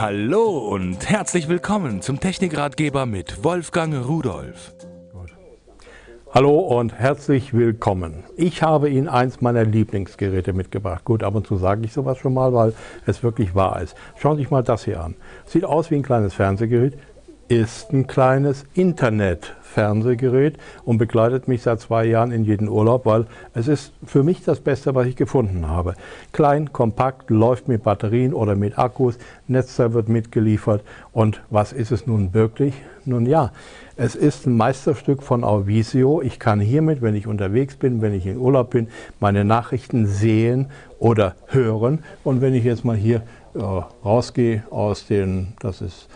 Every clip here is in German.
Hallo und herzlich willkommen zum Technikratgeber mit Wolfgang Rudolf. Hallo und herzlich willkommen. Ich habe Ihnen eins meiner Lieblingsgeräte mitgebracht. Gut, ab und zu sage ich sowas schon mal, weil es wirklich wahr ist. Schauen Sie sich mal das hier an. Sieht aus wie ein kleines Fernsehgerät, ist ein kleines Internet-Fernsehgerät und begleitet mich seit zwei Jahren in jeden Urlaub, weil es ist für mich das Beste, was ich gefunden habe. Klein, kompakt, läuft mit Batterien oder mit Akkus, Netzteil wird mitgeliefert und was ist es nun wirklich? Nun ja, es ist ein Meisterstück von Auvisio. Ich kann hiermit, wenn ich unterwegs bin, wenn ich in Urlaub bin, meine Nachrichten sehen oder hören. Und wenn ich jetzt mal hier äh, rausgehe aus den, das ist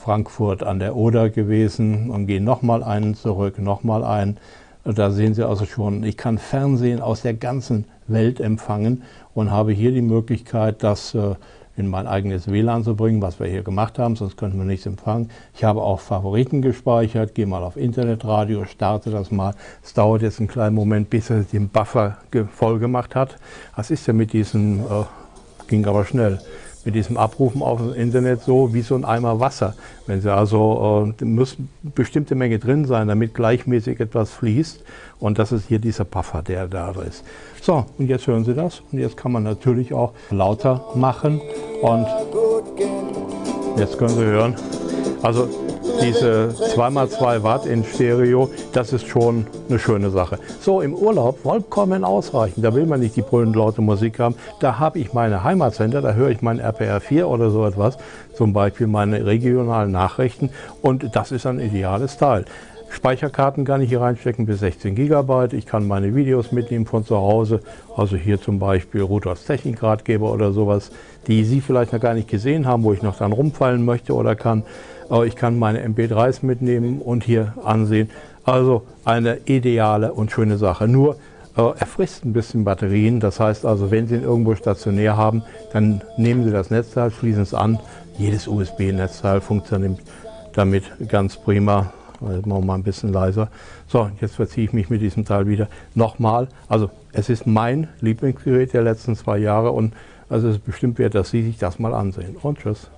Frankfurt an der Oder gewesen und gehe nochmal einen zurück, nochmal einen. Da sehen Sie also schon, ich kann Fernsehen aus der ganzen Welt empfangen und habe hier die Möglichkeit, das äh, in mein eigenes WLAN zu bringen, was wir hier gemacht haben, sonst könnten wir nichts empfangen. Ich habe auch Favoriten gespeichert, gehe mal auf Internetradio, starte das mal. Es dauert jetzt einen kleinen Moment, bis er den Buffer voll gemacht hat. Was ist ja mit diesem, äh, ging aber schnell, mit diesem Abrufen auf das Internet so wie so ein Eimer Wasser. Wenn Sie also, äh, muss bestimmte Menge drin sein, damit gleichmäßig etwas fließt. Und das ist hier dieser Puffer, der da ist. So, und jetzt hören Sie das. Und jetzt kann man natürlich auch lauter machen. Und jetzt können Sie hören. Also diese 2x2 Watt in Stereo, das ist schon eine schöne Sache. So, im Urlaub vollkommen ausreichend. Da will man nicht die brüllend laute Musik haben. Da habe ich meine Heimatsender, da höre ich meinen RPR 4 oder so etwas, zum Beispiel meine regionalen Nachrichten und das ist ein ideales Teil. Speicherkarten kann ich hier reinstecken bis 16 GB. Ich kann meine Videos mitnehmen von zu Hause. Also hier zum Beispiel Rudolfs Technikratgeber oder sowas, die Sie vielleicht noch gar nicht gesehen haben, wo ich noch dann rumfallen möchte oder kann. Aber ich kann meine MP3s mitnehmen und hier ansehen. Also eine ideale und schöne Sache. Nur äh, er frisst ein bisschen Batterien. Das heißt also, wenn Sie ihn irgendwo stationär haben, dann nehmen Sie das Netzteil, schließen es an. Jedes USB-Netzteil funktioniert damit ganz prima. Jetzt machen wir mal ein bisschen leiser. So, jetzt verziehe ich mich mit diesem Teil wieder. Nochmal, also es ist mein Lieblingsgerät der letzten zwei Jahre und also es ist bestimmt wert, dass Sie sich das mal ansehen. Und tschüss.